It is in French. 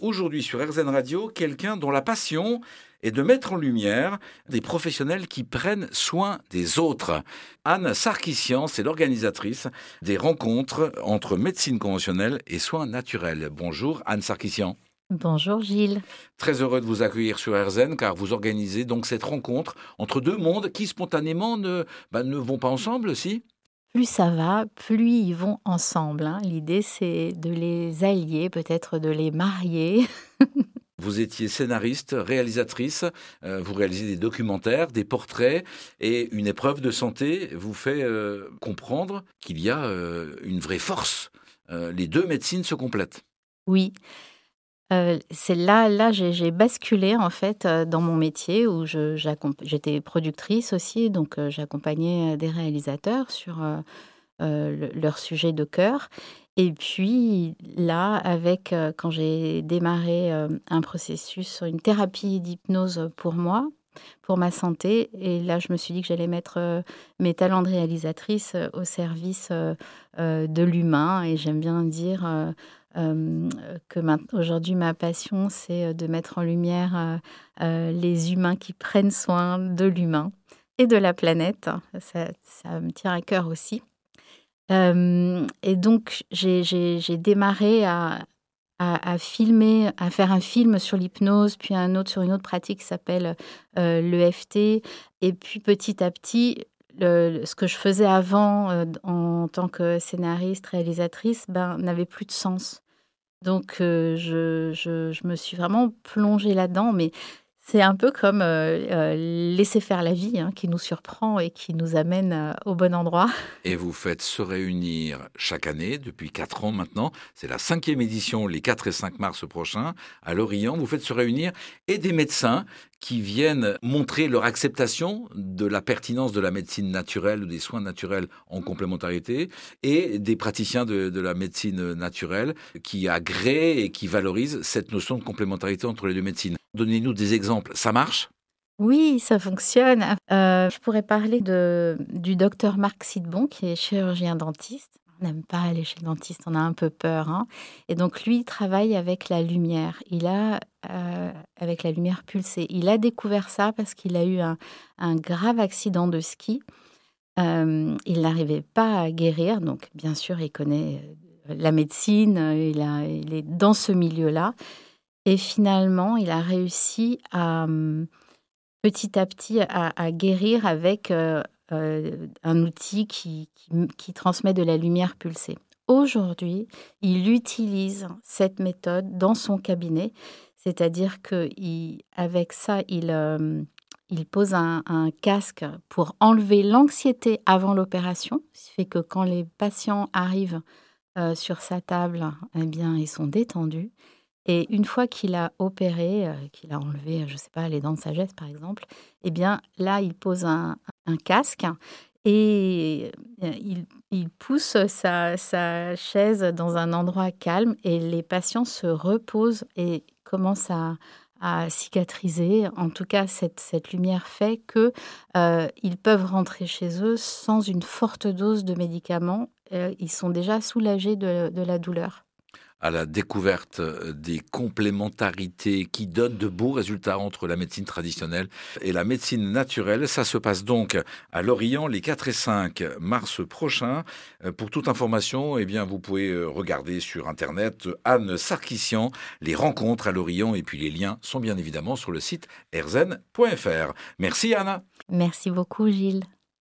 Aujourd'hui sur RZN Radio, quelqu'un dont la passion est de mettre en lumière des professionnels qui prennent soin des autres. Anne Sarkissian, c'est l'organisatrice des rencontres entre médecine conventionnelle et soins naturels. Bonjour Anne Sarkissian. Bonjour Gilles. Très heureux de vous accueillir sur RZN car vous organisez donc cette rencontre entre deux mondes qui spontanément ne, bah, ne vont pas ensemble, si? Plus ça va, plus ils vont ensemble. Hein. L'idée, c'est de les allier, peut-être de les marier. Vous étiez scénariste, réalisatrice, euh, vous réalisez des documentaires, des portraits, et une épreuve de santé vous fait euh, comprendre qu'il y a euh, une vraie force. les deux médecines se complètent. Oui. C'est là, là j'ai basculé en fait dans mon métier où j'étais productrice aussi, donc j'accompagnais des réalisateurs sur leur sujet de cœur. Et puis là, avec quand j'ai démarré un processus, une thérapie d'hypnose pour moi, pour ma santé, et là je me suis dit que j'allais mettre mes talents de réalisatrice au service de l'humain. Et j'aime bien dire que aujourd'hui ma passion, c'est de mettre en lumière les humains qui prennent soin de l'humain et de la planète. Ça, ça me tient à cœur aussi et donc, j'ai démarré à, à, filmer, à faire un film sur l'hypnose, puis un autre sur une autre pratique qui s'appelle euh, l'EFT. Et puis, petit à petit, ce que je faisais avant en tant que scénariste, réalisatrice, ben, n'avait plus de sens. Donc, je, je, je, me suis vraiment plongée là-dedans. Mais c'est un peu comme euh, euh, laisser faire la vie hein, qui nous surprend et qui nous amène euh, au bon endroit. Et vous faites se réunir chaque année depuis 4 ans maintenant. C'est la cinquième édition les 4 et 5 mars prochains à Lorient. Vous faites se réunir et des médecins qui viennent montrer leur acceptation de la pertinence de la médecine naturelle ou des soins naturels en complémentarité et des praticiens de, de la médecine naturelle qui agréent et qui valorisent cette notion de complémentarité entre les deux médecines. Donnez-nous des exemples. Ça marche? Oui, ça fonctionne. Euh, je pourrais parler de, du docteur Marc Sidbon, qui est chirurgien dentiste. On n'aime pas aller chez le dentiste, on a un peu peur. Hein. Et donc, lui, il travaille avec la lumière. Il a, euh, avec la lumière pulsée, il a découvert ça parce qu'il a eu un, grave accident de ski. Euh, il n'arrivait pas à guérir. Donc, bien sûr, il connaît la médecine, il, est dans ce milieu-là. Et finalement, il a réussi à hum, petit à petit à, guérir avec euh, euh, un outil qui, transmet de la lumière pulsée. Aujourd'hui, il utilise cette méthode dans son cabinet, c'est-à-dire qu'avec ça, il, hum, il pose un, casque pour enlever l'anxiété avant l'opération, ce qui fait que quand les patients arrivent euh, sur sa table, eh bien, ils sont détendus. Et une fois qu'il a opéré, euh, qu'il a enlevé, je ne sais pas, les dents de sagesse par exemple, eh bien là, il pose un, casque et euh, il, pousse sa, chaise dans un endroit calme et les patients se reposent et commencent à, cicatriser. En tout cas, cette, lumière fait qu'ils euh, peuvent rentrer chez eux sans une forte dose de médicaments. ils sont déjà soulagés de la douleur à la découverte euh, des complémentarités qui donnent de beaux résultats entre la médecine traditionnelle et la médecine naturelle. Ça se passe donc à Lorient les 4 et 5 mars prochains. Euh, pour toute information, eh bien, vous pouvez euh, regarder sur Internet Anne Sarkissian, les rencontres à Lorient et puis les liens sont bien évidemment sur le site erzen.fr. Merci Anna. Merci beaucoup Gilles.